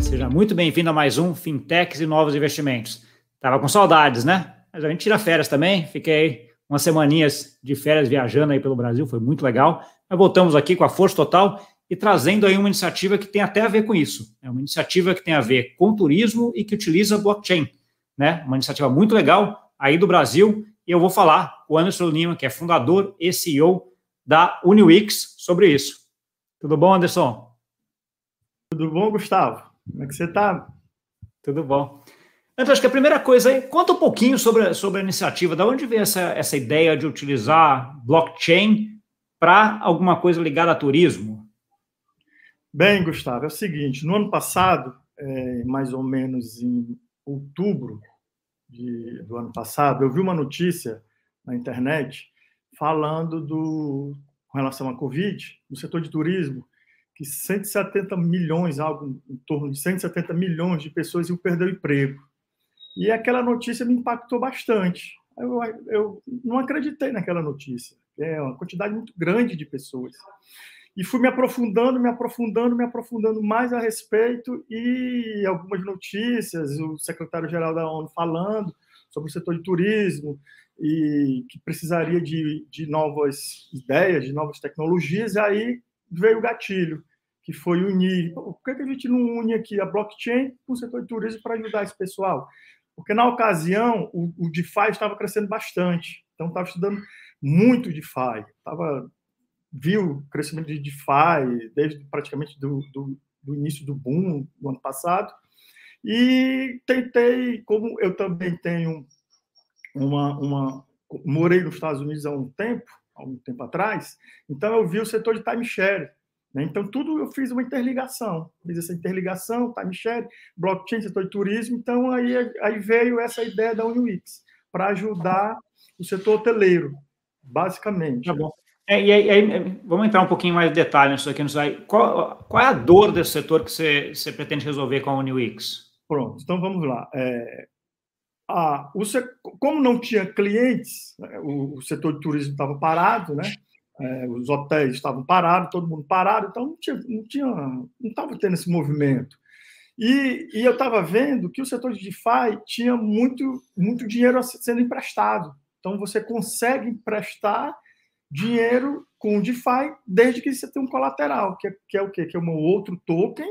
Seja muito bem-vindo a mais um Fintechs e Novos Investimentos. Tava com saudades, né? Mas a gente tira férias também. Fiquei umas semaninhas de férias viajando aí pelo Brasil, foi muito legal. Mas voltamos aqui com a força total e trazendo aí uma iniciativa que tem até a ver com isso. É uma iniciativa que tem a ver com turismo e que utiliza blockchain, né? Uma iniciativa muito legal aí do Brasil. E eu vou falar com o Anderson Lima, que é fundador e CEO da UniWix, sobre isso. Tudo bom, Anderson? Tudo bom, Gustavo? Como é que você está? Tudo bom. Então, acho que a primeira coisa aí, conta um pouquinho sobre, sobre a iniciativa. Da onde veio essa, essa ideia de utilizar blockchain para alguma coisa ligada a turismo? Bem, Gustavo, é o seguinte: no ano passado, é, mais ou menos em outubro de, do ano passado, eu vi uma notícia na internet falando do, com relação à Covid, no setor de turismo, que 170 milhões, algo em torno de 170 milhões de pessoas iam perder o emprego. E aquela notícia me impactou bastante. Eu, eu não acreditei naquela notícia. É uma quantidade muito grande de pessoas. E fui me aprofundando, me aprofundando, me aprofundando mais a respeito e algumas notícias, o secretário-geral da ONU falando sobre o setor de turismo e que precisaria de, de novas ideias, de novas tecnologias, e aí veio o gatilho, que foi unir. Por que a gente não une aqui a blockchain com o setor de turismo para ajudar esse pessoal? Porque na ocasião o, o DeFi estava crescendo bastante, então estava estudando muito DeFi, estava viu o crescimento de DeFi desde praticamente do, do, do início do boom do ano passado e tentei, como eu também tenho uma, uma morei nos Estados Unidos há um tempo, há um tempo atrás, então eu vi o setor de timeshare? Então, tudo eu fiz uma interligação. Fiz essa interligação, timeshare, blockchain, setor de turismo. Então, aí, aí veio essa ideia da UniWix, para ajudar o setor hoteleiro, basicamente. Tá bom. É, e aí, aí, vamos entrar um pouquinho mais de detalhe nisso aqui. Qual, qual é a dor desse setor que você, você pretende resolver com a UniWix? Pronto, então vamos lá. É, a, o, como não tinha clientes, né, o, o setor de turismo estava parado, né? É, os hotéis estavam parados, todo mundo parado, então não tinha, não tinha, não estava tendo esse movimento. E, e eu estava vendo que o setor de DeFi tinha muito, muito dinheiro sendo emprestado. Então você consegue emprestar dinheiro com o DeFi desde que você tenha um colateral, que é, que é o quê? Que é um outro token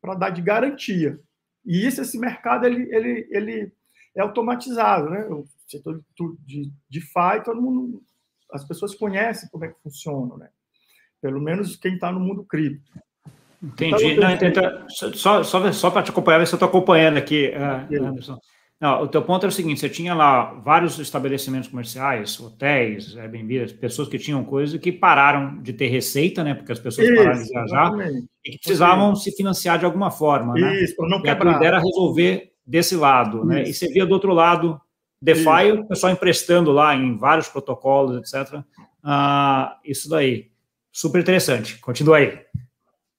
para dar de garantia. E isso, esse mercado ele, ele, ele é automatizado, né? O setor de, de DeFi, todo mundo as pessoas conhecem como é que funciona, né? Pelo menos quem está no mundo cripto. Entendi. Então, Não, tenta, só só, só para te acompanhar, ver se eu estou acompanhando aqui, uh, Anderson. Não, o teu ponto era o seguinte: você tinha lá vários estabelecimentos comerciais, hotéis, Airbnb, pessoas que tinham coisas que pararam de ter receita, né? Porque as pessoas Isso, pararam de viajar exatamente. e que precisavam Isso. se financiar de alguma forma, né? Isso, não e quebrar. a ideia era resolver desse lado, Isso. né? E você via do outro lado DeFi, o pessoal emprestando lá em vários protocolos, etc. Ah, isso daí. Super interessante. Continua aí.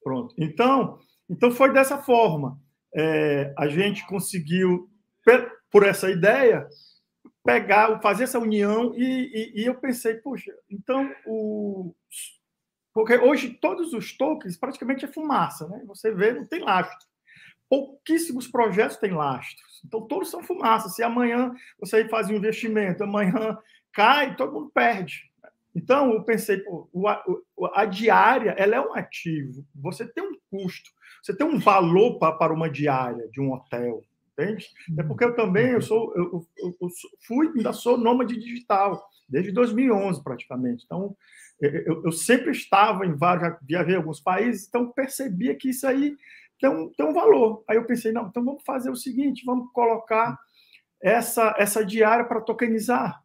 Pronto. Então, então foi dessa forma. É, a gente conseguiu, por essa ideia, pegar, fazer essa união e, e, e eu pensei, puxa, então o. Porque hoje todos os tokens praticamente é fumaça, né? Você vê, não tem lastro pouquíssimos projetos têm lastros. Então, todos são fumaça. Se amanhã você faz um investimento, amanhã cai, todo mundo perde. Então, eu pensei, pô, a diária ela é um ativo. Você tem um custo, você tem um valor para uma diária de um hotel, entende? É porque eu também eu sou, eu, eu, eu fui, ainda sou nômade digital desde 2011 praticamente. Então, eu, eu sempre estava em vários, já viajei em alguns países, então percebia que isso aí tem um, tem um valor. Aí eu pensei, não, então vamos fazer o seguinte, vamos colocar essa, essa diária para tokenizar.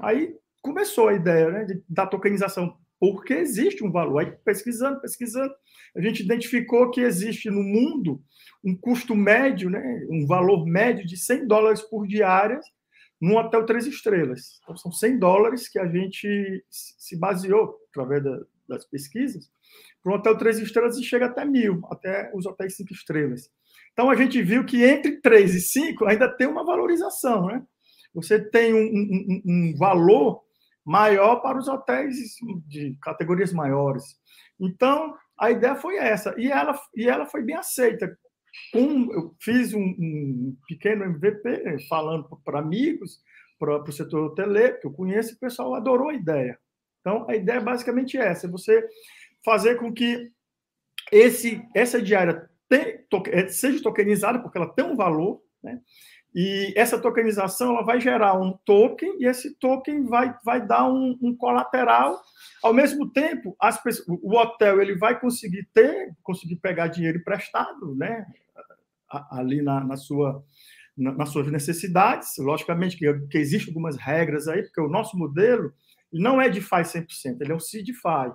Aí começou a ideia né, de, da tokenização, porque existe um valor. Aí pesquisando, pesquisando, a gente identificou que existe no mundo um custo médio, né, um valor médio de 100 dólares por diária num hotel três estrelas. Então, são 100 dólares que a gente se baseou, através da, das pesquisas, para um hotel três estrelas e chega até mil, até os hotéis cinco estrelas. Então a gente viu que entre três e cinco ainda tem uma valorização, né? Você tem um, um, um valor maior para os hotéis de categorias maiores. Então a ideia foi essa e ela e ela foi bem aceita. com, eu fiz um, um pequeno MVP falando para amigos, para o setor hoteleiro, que eu conheço, o pessoal adorou a ideia. Então, a ideia é basicamente essa: você fazer com que esse, essa diária tem, é, seja tokenizada, porque ela tem um valor, né? E essa tokenização ela vai gerar um token e esse token vai, vai dar um, um colateral. Ao mesmo tempo, as o hotel ele vai conseguir ter, conseguir pegar dinheiro emprestado, né? Ali na, na sua na, nas suas necessidades. Logicamente que, que existem algumas regras aí, porque o nosso modelo não é DeFi 100%, ele é um CDFI,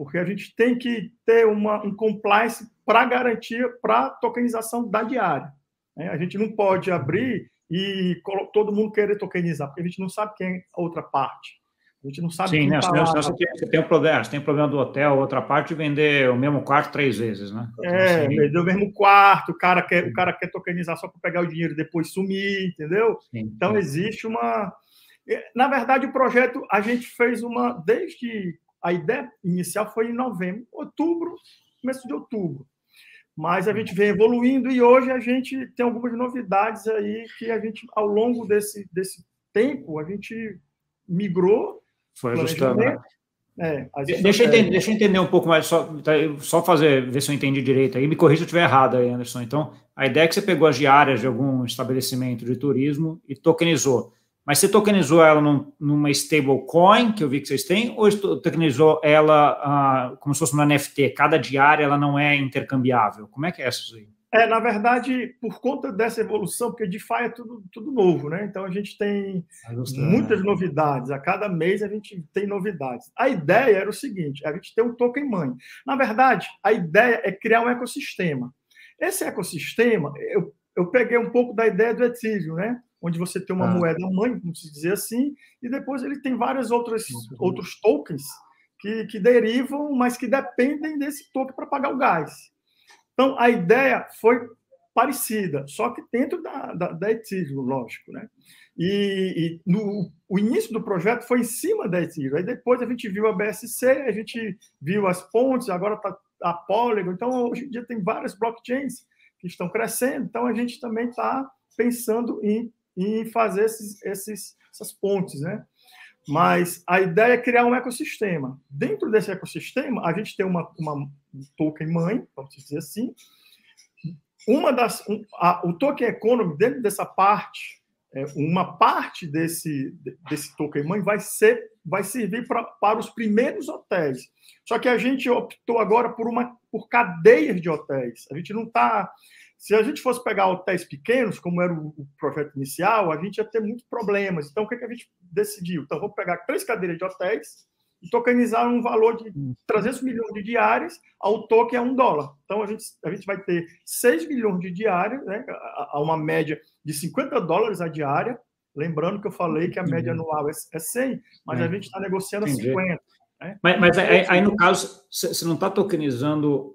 porque a gente tem que ter uma, um compliance para garantia para a tokenização da diária. Né? A gente não pode abrir e todo mundo querer tokenizar, porque a gente não sabe quem é a outra parte. A gente não sabe Sim, né? Tá senão, você, tem, você tem um problema, você tem um problema do hotel, outra parte, vender o mesmo quarto três vezes, né? Então, é, assim... vender o mesmo quarto, o cara quer, o cara quer tokenizar só para pegar o dinheiro e depois sumir, entendeu? Sim, então, existe uma. Na verdade, o projeto, a gente fez uma. Desde. A ideia inicial foi em novembro, outubro, começo de outubro. Mas a gente vem evoluindo e hoje a gente tem algumas novidades aí que a gente, ao longo desse, desse tempo, a gente migrou foi ajustando. Né? É, deixa, eu entender, deixa eu entender um pouco mais, só, tá, só fazer, ver se eu entendi direito aí. Me corrija se eu estiver errado aí, Anderson. Então, a ideia é que você pegou as diárias de algum estabelecimento de turismo e tokenizou. Mas você tokenizou ela num, numa stablecoin, que eu vi que vocês têm, ou tokenizou ela ah, como se fosse uma NFT? Cada diária ela não é intercambiável. Como é que é isso aí? É, na verdade, por conta dessa evolução, porque DeFi é tudo, tudo novo, né? Então a gente tem muitas novidades. A cada mês a gente tem novidades. A ideia era o seguinte: a gente tem um token mãe. Na verdade, a ideia é criar um ecossistema. Esse ecossistema, eu, eu peguei um pouco da ideia do Ethereum, né? Onde você tem uma ah. moeda mãe, como se dizer assim, e depois ele tem vários outros, outros tokens que, que derivam, mas que dependem desse token para pagar o gás. Então, a ideia foi parecida, só que dentro da, da, da Ethereum, lógico, né? E, e no, o início do projeto foi em cima da Ethereum. Aí depois a gente viu a BSC, a gente viu as pontes, agora está a Polygon. Então, hoje em dia tem várias blockchains que estão crescendo. Então, a gente também está pensando em, em fazer esses, esses, essas pontes, né? Mas a ideia é criar um ecossistema. Dentro desse ecossistema, a gente tem uma, uma token mãe, vamos dizer assim. Uma das, um, a, o token economy, dentro dessa parte, é, uma parte desse, desse token mãe vai, ser, vai servir pra, para os primeiros hotéis. Só que a gente optou agora por, uma, por cadeias de hotéis. A gente não está se a gente fosse pegar hotéis pequenos, como era o, projeto inicial, a gente ia ter muitos problemas. Então, o que, que a gente decidiu? Então, vou pegar três cadeiras de hotéis e tokenizar um valor de 300 milhões de diárias, ao token é um dólar. Então, a gente, a gente vai ter 6 milhões de diárias, né, a, uma média de 50 dólares a diária. Lembrando que eu falei que a média anual é, é 100, mas é. a gente está negociando Entendi. a 50. Né? Mas, mas aí, aí, no caso, você não está tokenizando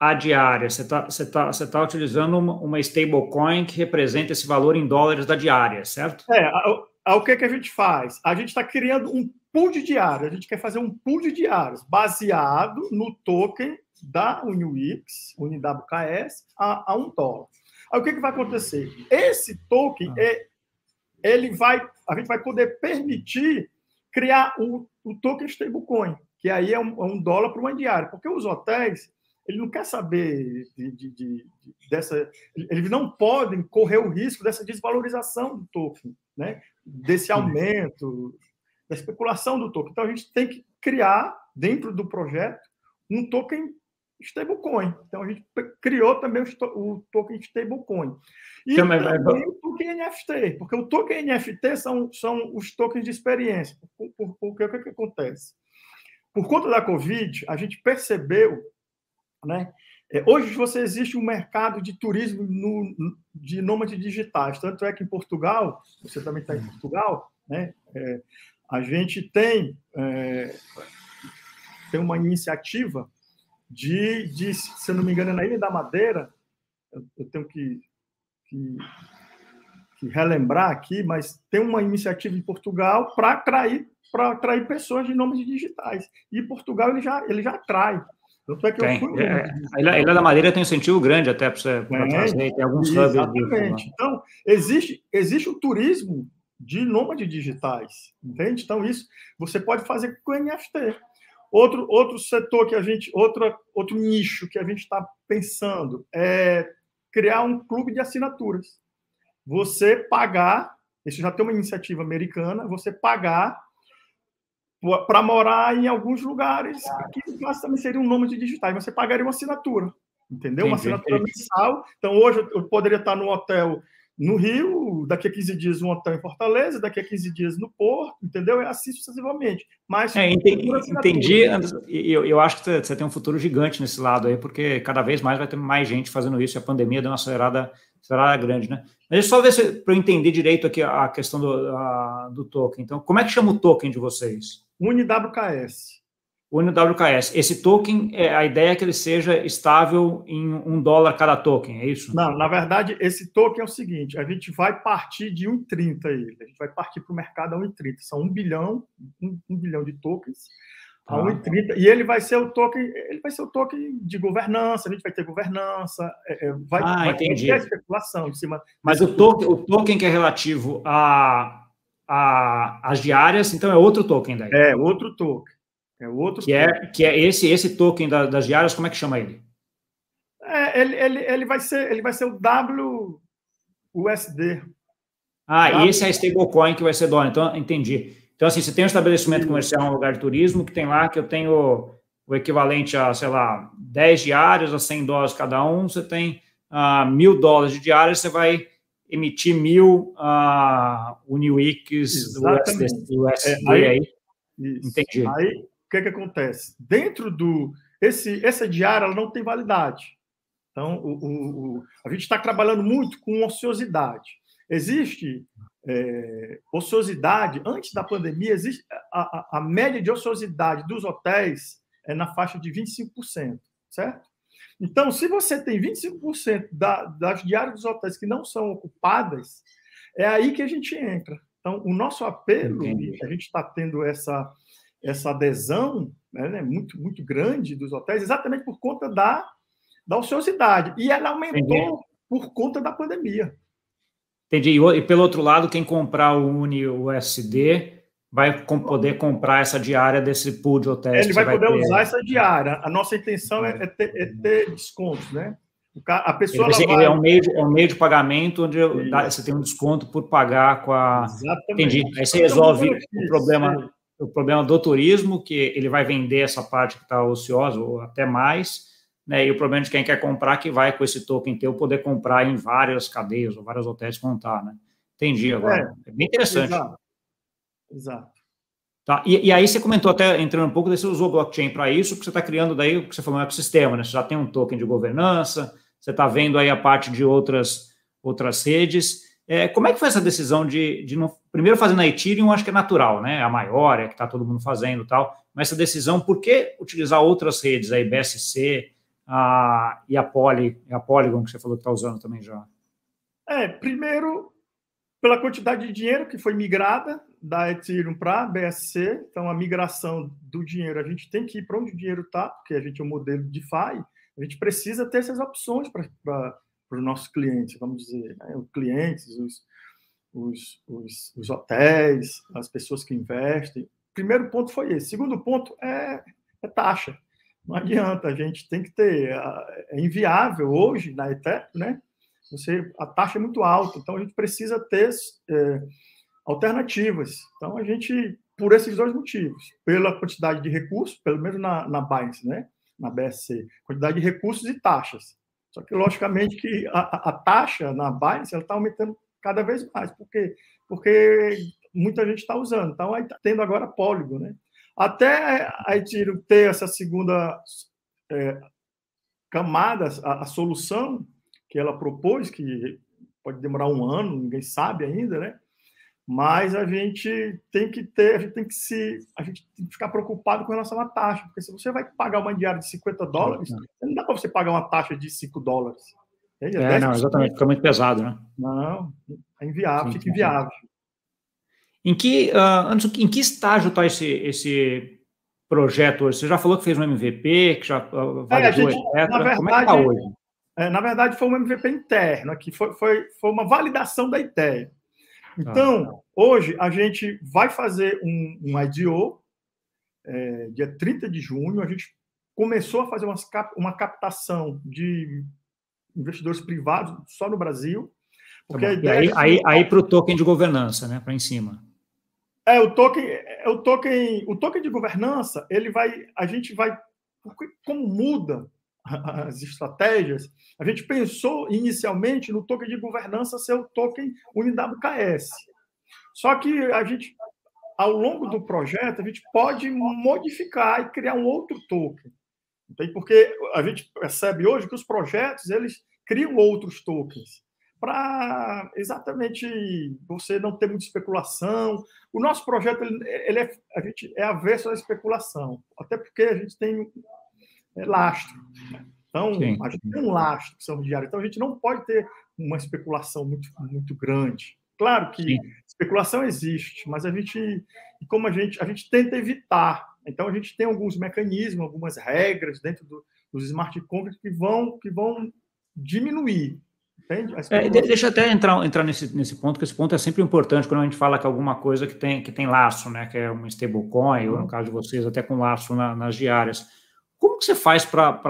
a diária, você está você tá, você tá utilizando uma, uma stablecoin que representa esse valor em dólares da diária, certo? É, a, a, o que, que a gente faz? A gente está criando um pool de diários, a gente quer fazer um pool de diários baseado no token da UniWix, UniWKS, a, a um dólar. Aí o que, que vai acontecer? Esse token, ah. é, ele vai, a gente vai poder permitir criar o, o token stablecoin, que aí é um, é um dólar para uma diária, porque os hotéis ele não quer saber de, de, de, dessa. Eles não podem correr o risco dessa desvalorização do token, né? desse aumento, da especulação do token. Então, a gente tem que criar, dentro do projeto, um token stablecoin. Então, a gente criou também o, token stablecoin. E também, também o token NFT, porque o token NFT são, são os tokens de experiência. Porque o que, que acontece? Por conta da Covid, a gente percebeu né? É, hoje você existe um mercado de turismo no, de nômades digitais, tanto é que em Portugal, você também está em Portugal, né? É, a gente tem, é, tem uma iniciativa de, de, se não me engano, é na Ilha da Madeira, eu, eu tenho que, que, que, relembrar aqui, mas tem uma iniciativa em Portugal para atrair, atrair pessoas de nômades digitais. E Portugal ele já, ele já atrai Tanto é que tem. eu fui. É, a Ilha da Madeira tem um incentivo grande até para você pra trazer, tem alguns hubs. Exatamente. Então, existe, existe o turismo de nômades digitais, entende? Então, isso você pode fazer com o NFT. Outro, outro setor que a gente, outro, outro nicho que a gente está pensando é criar um clube de assinaturas. Você pagar, isso já tem uma iniciativa americana, você pagar para morar em alguns lugares, que também seria um nome de digitais, você pagaria uma assinatura, entendeu? Uma assinatura mensal. Então, hoje eu poderia estar no hotel no Rio, daqui a 15 dias um hotel em Fortaleza, daqui a 15 dias no Porto, entendeu? É assim sucessivamente. Mas é, entendi, entendi eu, eu acho que você tem um futuro gigante nesse lado aí, porque cada vez mais vai ter mais gente fazendo isso, e a pandemia deu uma acelerada, acelerada grande, né? Mas só ver para eu entender direito aqui a questão do, a, do token. Então, como é que chama o token de vocês? UniWKS. UniWKS. Esse token, é, a ideia é que ele seja estável em um dólar cada token, é isso? Não, na verdade, esse token é o seguinte: a gente vai partir de 1,30 ele. A gente vai partir para o mercado a 1,30. São 1 bilhão, 1, 1 bilhão de tokens a ah. 1,30. E ele vai ser o token, ele vai ser o token de governança, a gente vai ter governança, é, é vai, ah, vai entendi. ter especulação em cima. Mas o token, o token que é relativo a, a, as diárias, então é outro token daí. É, outro token. É outro que é que é esse esse token da, das diárias, como é que chama ele? É, ele, ele, ele vai ser ele vai ser o WUSD. Ah, w... e esse é a stablecoin que vai ser dólar. Então, entendi. Então, assim, você tem um estabelecimento comercial, um lugar de turismo, que tem lá que eu tenho o equivalente a, sei lá, 10 diárias, a 100 dólares cada um, você tem uh, mil dólares de diárias, você vai emitir mil uh, Uniwikis do USD, é, aí, aí. Entendi. Aí, o que, que acontece? Dentro do. Esse, essa diária ela não tem validade. Então, o, o, o a gente está trabalhando muito com ociosidade. Existe é, ociosidade, antes da pandemia, existe a, a, a, média de ociosidade dos hotéis é na faixa de 25%, certo? Então, se você tem 25% da, das diárias dos hotéis que não são ocupadas, é aí que a gente entra. Então, o nosso apelo, Entendi. a gente está tendo essa, essa adesão né, né, muito, muito grande dos hotéis, exatamente por conta da, da ociosidade. E ela aumentou Entendi. por conta da pandemia. Entendi. E pelo outro lado, quem comprar o Uni USD vai poder comprar essa diária desse pool de hotéis. Ele vai, vai, poder ter... usar essa diária. A nossa intenção é, é, ter, é ter, descontos, né? A pessoa ele, vai... é, um meio de, é um meio de pagamento onde você tem um desconto por pagar com a. Exatamente. Entendi. Aí você resolve o problema o problema do turismo, que ele vai vender essa parte que está ociosa, ou até mais, né? E o problema de quem quer comprar, que vai com esse token teu poder comprar em várias cadeias ou vários hotéis contar, né? Entendi agora. É, é bem interessante. Exato. exato. Tá, e, e, aí você comentou até, entrando um pouco, você usou blockchain para isso, porque você está criando daí o que você falou, um ecossistema, né? Você já tem um token de governança, você está vendo aí a parte de outras, outras redes. É, como é que foi essa decisão de, de não, primeiro fazer na Ethereum, acho que é natural, né? A maior, é que está todo mundo fazendo tal, mas essa decisão, por que utilizar outras redes aí, BSC e a, Poly, a Polygon, que você falou que está usando também já? É, primeiro, pela quantidade de dinheiro que foi migrada da Ethereum para BSC, então a migração do dinheiro, a gente tem que ir para onde o dinheiro está, porque a gente é um modelo de DeFi, a gente precisa ter essas opções para para os nossos clientes, vamos dizer, né? os clientes, os, os, os, os, hotéis, as pessoas que investem. Primeiro ponto foi esse. Segundo ponto é, é taxa. Não adianta, a gente tem que ter. É inviável hoje na Ethereum, né? Você, a taxa é muito alta, então a gente precisa ter é, alternativas. Então a gente, por esses dois motivos, pela quantidade de recursos, pelo menos na, na Binance, né? Na BSC, quantidade de recursos e taxas. Só que, logicamente, que a, a taxa na Binance está aumentando cada vez mais. Por quê? Porque muita gente está usando. Então, aí está tendo agora Polygon, né? Até a Ethereum ter essa segunda é, camada, a, a, solução que ela propôs, que pode demorar um ano, ninguém sabe ainda, né? mas a gente tem que ter, a gente tem que se, a gente tem que ficar preocupado com relação à taxa, porque se você vai pagar uma diária de 50 dólares, não dá para você pagar uma taxa de 5 dólares. É, é não, exatamente, fica muito pesado, né? Não, é inviável, Sim, fica inviável. Em que, uh, em que estágio está esse, esse projeto hoje? Você já falou que fez um MVP, que já validou, é, gente, etc. Verdade, Como é que está hoje? É, na verdade, foi um MVP interno aqui, foi, foi, foi uma validação da ideia. Então, ah, hoje, a gente vai fazer um, um IDO, é, dia 30 de junho, a gente começou a fazer umas, uma captação de investidores privados só no Brasil. Porque tá a ideia aí, é aí, aí para o token de governança, né? Para em cima. É, o token, é, o token, o token de governança, ele vai, a gente vai, como muda as estratégias, a gente pensou inicialmente no token de governança ser o token UniWKS. Só que a gente, ao longo do projeto, a gente pode modificar e criar um outro token. Porque a gente percebe hoje que os projetos eles criam outros tokens para exatamente você não ter muita especulação. O nosso projeto ele, ele é, a gente é avesso à especulação, até porque a gente tem é, lastro. Então, Sim. a gente tem um lastro que são diários. Então, a gente não pode ter uma especulação muito, muito grande. Claro que Sim. especulação existe, mas a gente, como a gente, a gente tenta evitar. Então, a gente tem alguns mecanismos, algumas regras dentro do, dos smart contracts que vão, que vão diminuir é, deixa eu até entrar, entrar nesse, nesse ponto, que esse ponto é sempre importante quando a gente fala que alguma coisa que tem, que tem laço, né? Que é um stablecoin, uhum. ou no caso de vocês, até com laço na, nas diárias. Como que você faz para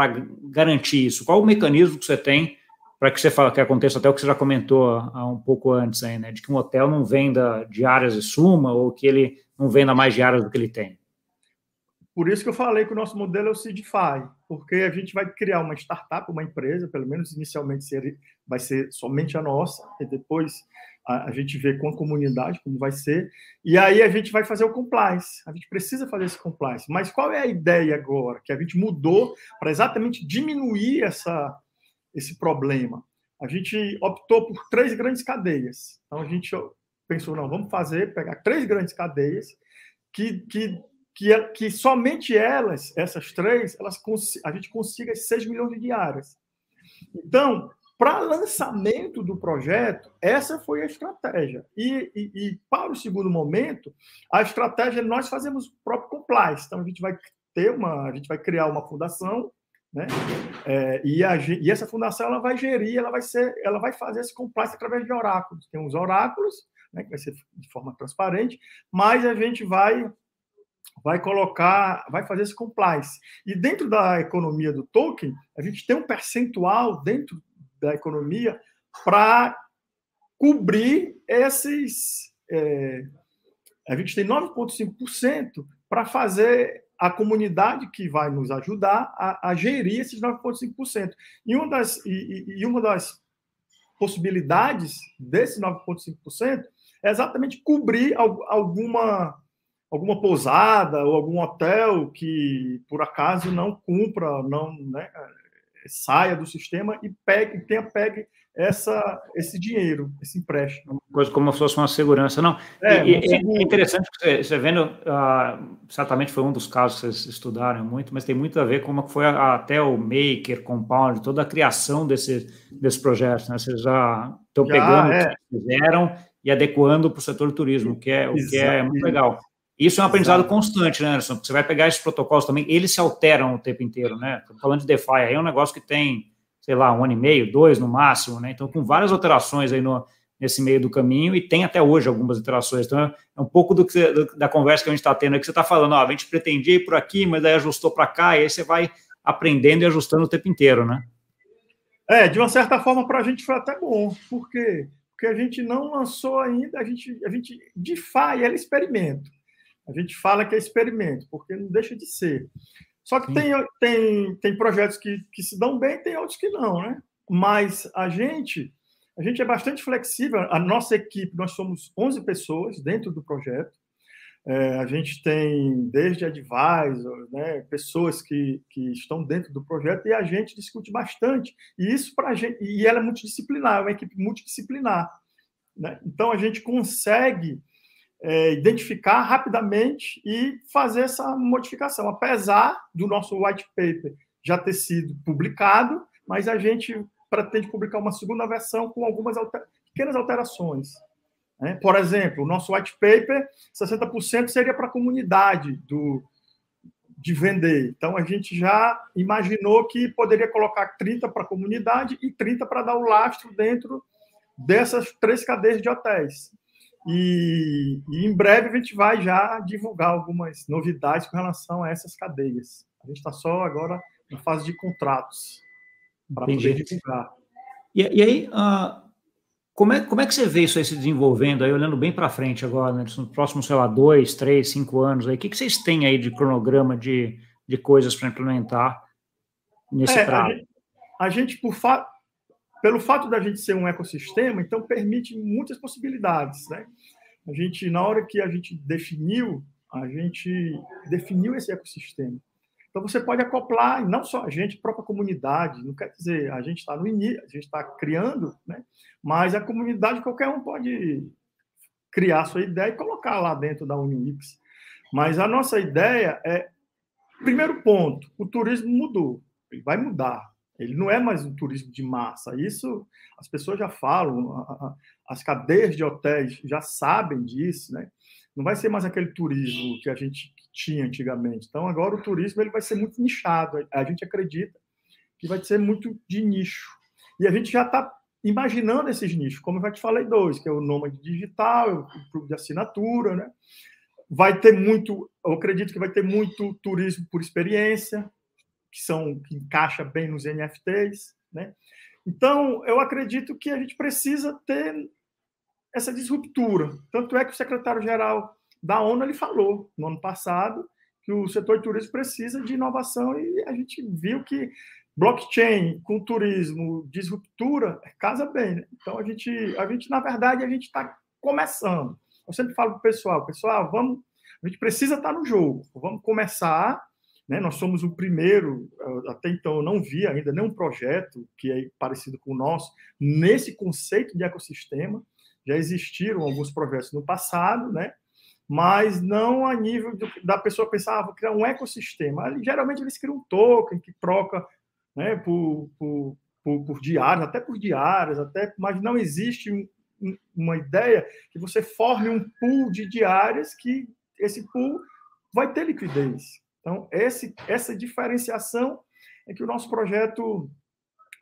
garantir isso? Qual o mecanismo que você tem para que você fala que aconteça até o que você já comentou há um pouco antes aí, né? De que um hotel não venda diárias e suma, ou que ele não venda mais diárias do que ele tem. Por isso que eu falei que o nosso modelo é o Seedify, porque a gente vai criar uma startup, uma empresa, pelo menos inicialmente vai ser somente a nossa, e depois a, gente vê com a comunidade como vai ser, e aí a gente vai fazer o compliance. A gente precisa fazer esse compliance. Mas qual é a ideia agora? Que a gente mudou para exatamente diminuir essa, esse problema. A gente optou por três grandes cadeias. Então a gente pensou, não, vamos fazer, pegar três grandes cadeias que, que que, que somente elas, essas três, elas a gente consiga 6 milhões de diárias. Então, para lançamento do projeto, essa foi a estratégia. E, e, e, para o segundo momento, a estratégia nós fazemos o próprio compliance. Então, a gente vai ter uma, a gente vai criar uma fundação, né? É, e, a, e essa fundação ela vai gerir, ela vai ser, ela vai fazer esse compliance através de oráculos. Tem uns oráculos, né, que vai ser de forma transparente, mas a gente vai vai colocar, vai fazer esse compliance. E dentro da economia do token, a gente tem um percentual dentro da economia para cobrir esses. É, a gente tem 9,5% para fazer a comunidade que vai nos ajudar a, a gerir esses 9,5%. E uma das, e, e uma das possibilidades desse 9,5% é exatamente cobrir alguma alguma pousada ou algum hotel que por acaso não cumpra, não né, saia do sistema e pegue, tenha pegue essa, esse dinheiro, esse empréstimo. Coisa como se fosse uma segurança, não. É, e, é, é interessante você, você vendo, uh, certamente foi um dos casos que vocês estudaram muito, mas tem muito a ver com como foi a, até o Maker, Compound, toda a criação desse, desse projeto. Né? Vocês já estão pegando é. o que fizeram e adequando para o setor do turismo, que é, o que é muito legal. Isso é um aprendizado Exato. constante, né, Anderson? Você vai pegar esses protocolos também, eles se alteram o tempo inteiro, né? Estou falando de DeFi, aí é um negócio que tem, sei lá, um ano e meio, dois no máximo, né? Então, com várias alterações aí no, nesse meio do caminho, e tem até hoje algumas alterações. Então, é um pouco do que, da conversa que a gente está tendo aqui, você está falando, ó, a gente pretendia ir por aqui, mas aí ajustou para cá, e aí você vai aprendendo e ajustando o tempo inteiro, né? É, de uma certa forma, para a gente foi até bom, porque porque a gente não lançou ainda, a gente, a gente DeFi, ela experimento. A gente fala que é experimento, porque não deixa de ser. Só que tem, tem, tem projetos que, que se dão bem, tem outros que não, né? Mas a gente, a gente é bastante flexível. A nossa equipe, nós somos 11 pessoas dentro do projeto. É, a gente tem desde advisors, né, pessoas que, que estão dentro do projeto e a gente discute bastante. E isso para gente, e ela é multidisciplinar, é uma equipe multidisciplinar. Né? Então a gente consegue é, identificar rapidamente e fazer essa modificação, apesar do nosso white paper já ter sido publicado, mas a gente pretende publicar uma segunda versão com algumas alter... pequenas alterações. Né? Por exemplo, o nosso white paper, 60% seria para a comunidade do, de vender. Então, a gente já imaginou que poderia colocar 30 para a comunidade e 30 para dar o lastro dentro dessas três cadeias de hotéis. E, e, em breve a gente vai já divulgar algumas novidades com relação a essas cadeias. A gente está só agora na fase de contratos para poder divulgar. E, e aí, uh, como, é, como é que você vê isso aí se desenvolvendo, aí olhando bem para frente agora, né, nos próximos, sei lá, dois, três, cinco anos, aí, o que, que vocês têm aí de cronograma de, de coisas para implementar nesse é, prazo? A gente, a gente por fa pelo fato da gente ser um ecossistema, então permite muitas possibilidades, né? A gente, na hora que a gente definiu, a gente definiu esse ecossistema. Então você pode acoplar, não só a gente, a própria comunidade, não quer dizer, a gente está no início, a gente está criando, né? mas a comunidade, qualquer um pode criar sua ideia e colocar lá dentro da Unix. Mas a nossa ideia é, primeiro ponto, o turismo mudou, ele vai mudar. Ele não é mais um turismo de massa. Isso as pessoas já falam, as cadeias de hotéis já sabem disso, né? Não vai ser mais aquele turismo que a gente tinha antigamente. Então, agora o turismo ele vai ser muito nichado. A gente acredita que vai ser muito de nicho. E a gente já está imaginando esses nichos, como eu já te falei dois, que é o nômade digital, o clube de assinatura, né? Vai ter muito, eu acredito que vai ter muito turismo por experiência, que são que encaixa bem nos NFTs, né? Então, eu acredito que a gente precisa ter essa disruptura. Tanto é que o secretário-geral da ONU ele falou no ano passado que o setor de turismo precisa de inovação e a gente viu que blockchain com turismo, disruptura, casa bem. Né? Então a gente, a gente na verdade a gente está começando. Eu sempre falo para o pessoal, pessoal, vamos, a gente precisa estar tá no jogo, vamos começar. Né? Nós somos o primeiro, até então eu não vi ainda nenhum projeto que é parecido com o nosso nesse conceito de ecossistema. Já existiram alguns projetos no passado, né? mas não a nível do, da pessoa pensar, ah, vou criar um ecossistema. Ali, geralmente eles criam um token que troca né, por, por, por, por diários, até por diárias, até, mas não existe um, um, uma ideia que você forme um pool de diárias que esse pool vai ter liquidez. Então, esse, essa diferenciação é que o nosso projeto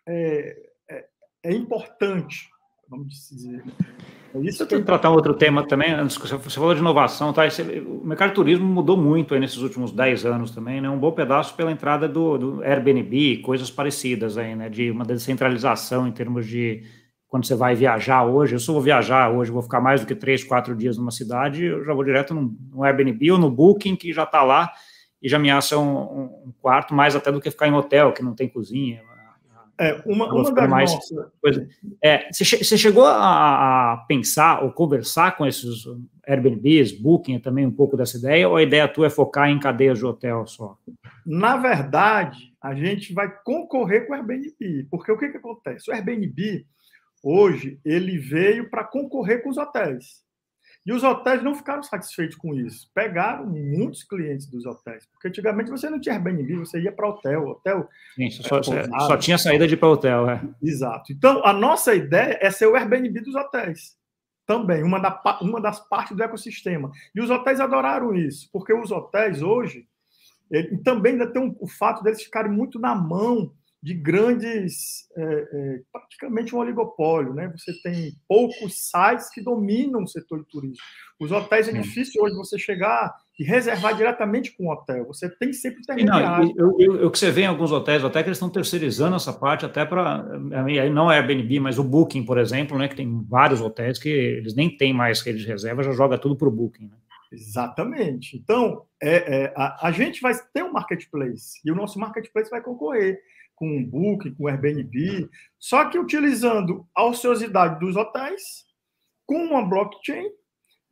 é, é, é importante, vamos dizer. É isso eu tenho que tratar um outro tema também, antes você falou de inovação, tá? Esse, o mercado de turismo mudou muito aí nesses últimos 10 anos também, né? Um bom pedaço pela entrada do, do Airbnb, coisas parecidas aí, né? De uma descentralização em termos de quando você vai viajar hoje, eu só vou viajar hoje, vou ficar mais do que três, quatro dias numa cidade, eu já vou direto no Airbnb ou no Booking, que já está lá e já me acha um, um, quarto mais até do que ficar em hotel, que não tem cozinha, é, uma, uma das mais coisa. É, você chegou a, a, pensar ou conversar com esses Airbnbs, Booking, também um pouco dessa ideia, ou a ideia tua é focar em cadeias de hotel só? Na verdade, a gente vai concorrer com o Airbnb, porque o que, que acontece? O Airbnb, hoje, ele veio para concorrer com os hotéis. E os hotéis não ficaram satisfeitos com isso. Pegaram muitos clientes dos hotéis. Porque antigamente você não tinha Airbnb, você ia para hotel. Hotel. Sim, só, é, só, tinha saída de ir para hotel, é. Exato. Então, a nossa ideia é ser o Airbnb dos hotéis. Também, uma, da, uma das partes do ecossistema. E os hotéis adoraram isso, porque os hotéis hoje, ele, também ainda tem um, o fato deles ficarem muito na mão de grandes, é, é, praticamente um oligopólio, né? Você tem poucos sites que dominam o setor de turismo. Os hotéis é difícil hoje você chegar e reservar diretamente com o hotel. Você tem sempre intermediário. o que você vê em alguns hotéis, até que eles estão terceirizando essa parte até para não é Airbnb, mas o Booking, por exemplo, né? Que tem vários hotéis que eles nem têm mais rede de reserva, já joga tudo para o Booking. Né? Exatamente. Então, é, é, a, a, gente vai ter um marketplace e o nosso marketplace vai concorrer com o Booking, com o Airbnb, só que utilizando a ociosidade dos hotéis com uma blockchain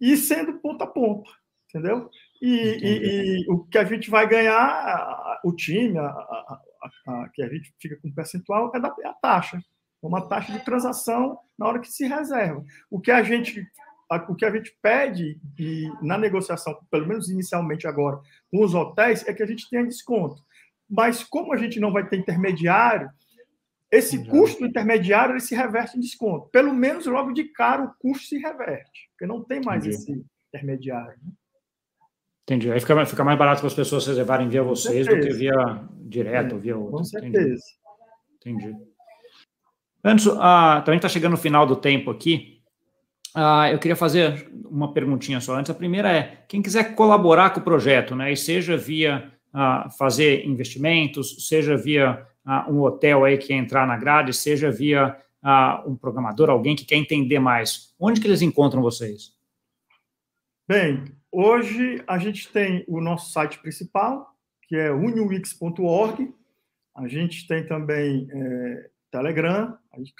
e sendo ponta a ponta, entendeu? E, e, e o que a gente vai ganhar, o time, a, a, a, que a gente fica com percentual, é, da, é a taxa. É uma taxa de transação na hora que se reserva. O que a gente o que a gente pede e na negociação, pelo menos inicialmente agora, com os hotéis, é que a gente tenha desconto. Mas como a gente não vai ter intermediário, esse Entendi. custo intermediário ele se reverte em desconto. Pelo menos logo de cara o custo se reverte, porque não tem mais Entendi. esse intermediário. Né? Entendi. Aí fica, fica mais barato para as pessoas reservarem via vocês do que via direto, via outro. Com certeza. Entendi. Entendi. Antes, ah, também está chegando no final do tempo aqui. Ah, eu queria fazer uma perguntinha só antes. A primeira é: quem quiser colaborar com o projeto, né, e seja via fazer investimentos, seja via um hotel aí que quer entrar na grade, seja via um programador, alguém que quer entender mais, onde que eles encontram vocês? Bem, hoje a gente tem o nosso site principal, que é uniwix.org. A gente tem também é, Telegram, a gente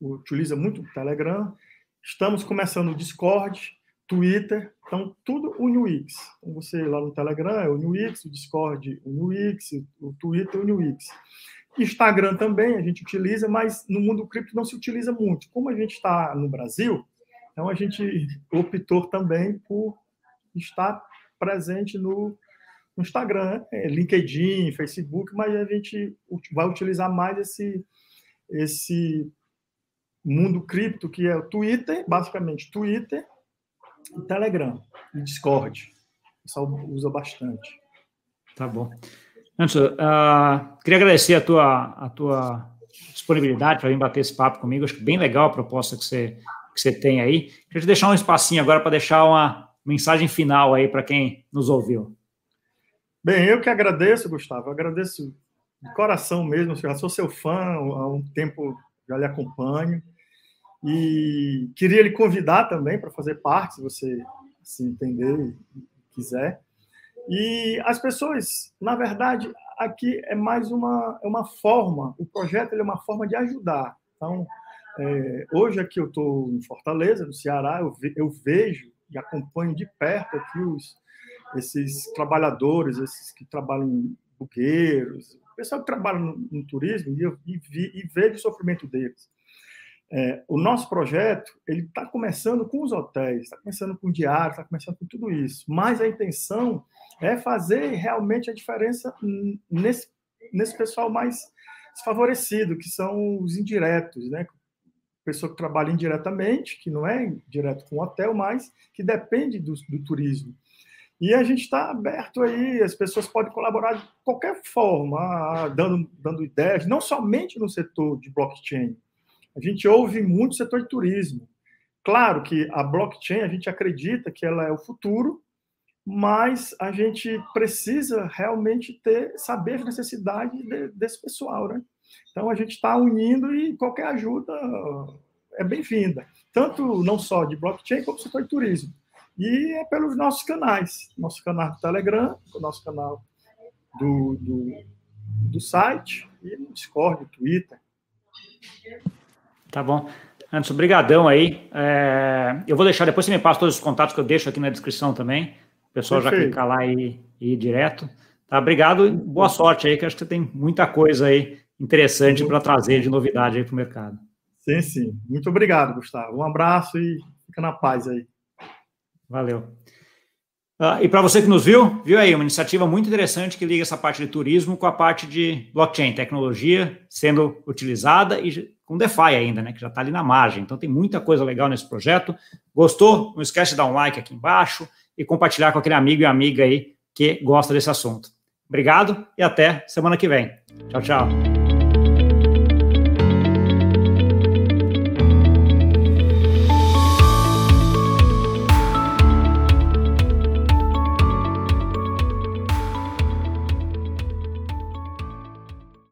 utiliza muito o Telegram. Estamos começando o Discord, Twitter, então tudo UniWix. Então você lá no Telegram é UniWix, o Discord UniWix, o Twitter UniWix. Instagram também a gente utiliza, mas no mundo cripto não se utiliza muito. Como a gente está no Brasil, então a gente optou também por estar presente no, no Instagram, é, LinkedIn, Facebook, mas a gente vai utilizar mais esse, esse mundo cripto, que é o Twitter, basicamente Twitter, e Telegram, e Discord. O pessoal usa bastante. Tá bom. Anderson, uh, queria agradecer a tua, a tua disponibilidade para vir bater esse papo comigo. Acho que bem legal a proposta que você, que você tem aí. Queria te deixar um espacinho agora para deixar uma mensagem final aí para quem nos ouviu. Bem, eu que agradeço, Gustavo. Eu agradeço de coração mesmo. Eu já sou seu fã há um tempo, já lhe acompanho. E queria lhe convidar também para fazer parte, se você se entender e quiser. E as pessoas, na verdade, aqui é mais uma, é uma forma, o projeto é uma forma de ajudar. Então, é, hoje aqui eu estou em Fortaleza, no Ceará, eu, ve, eu vejo e acompanho de perto aqui os, esses trabalhadores, esses que trabalham em buqueiros, o pessoal que trabalha no, no turismo, e, eu, e, vi, e vejo o sofrimento deles. É, o nosso projeto ele está começando com os hotéis, está começando com o diário, está começando com tudo isso. Mas a intenção é fazer realmente a diferença nesse, nesse pessoal mais desfavorecido, que são os indiretos, né? Pessoa que trabalha indiretamente, que não é direto com o hotel, mas que depende do, do turismo. E a gente está aberto aí, as pessoas podem colaborar de qualquer forma, dando, dando ideias, não somente no setor de blockchain, a gente ouve muito o setor de turismo. Claro que a blockchain, a gente acredita que ela é o futuro, mas a gente precisa realmente ter, saber as necessidades de, desse pessoal, né? Então a gente está unindo e qualquer ajuda é bem-vinda, tanto não só de blockchain como setor de turismo. E é pelos nossos canais, nosso canal do Telegram, nosso canal do, do, do site e no Discord, Twitter. Tá bom. Anderson, brigadão aí. É, eu vou deixar, depois você me passa todos os contatos que eu deixo aqui na descrição também. O pessoal Perfeito. já clicar lá e, e ir direto. Tá, obrigado e boa sorte aí, que acho que tem muita coisa aí interessante para trazer de novidade aí para o mercado. Sim, sim. Muito obrigado, Gustavo. Um abraço e fica na paz aí. Valeu. Uh, e para você que nos viu, viu aí uma iniciativa muito interessante que liga essa parte de turismo com a parte de blockchain, tecnologia sendo utilizada e com DeFi ainda, né, que já está ali na margem. Então tem muita coisa legal nesse projeto. Gostou? Não esquece de dar um like aqui embaixo e compartilhar com aquele amigo e amiga aí que gosta desse assunto. Obrigado e até semana que vem. Tchau, tchau.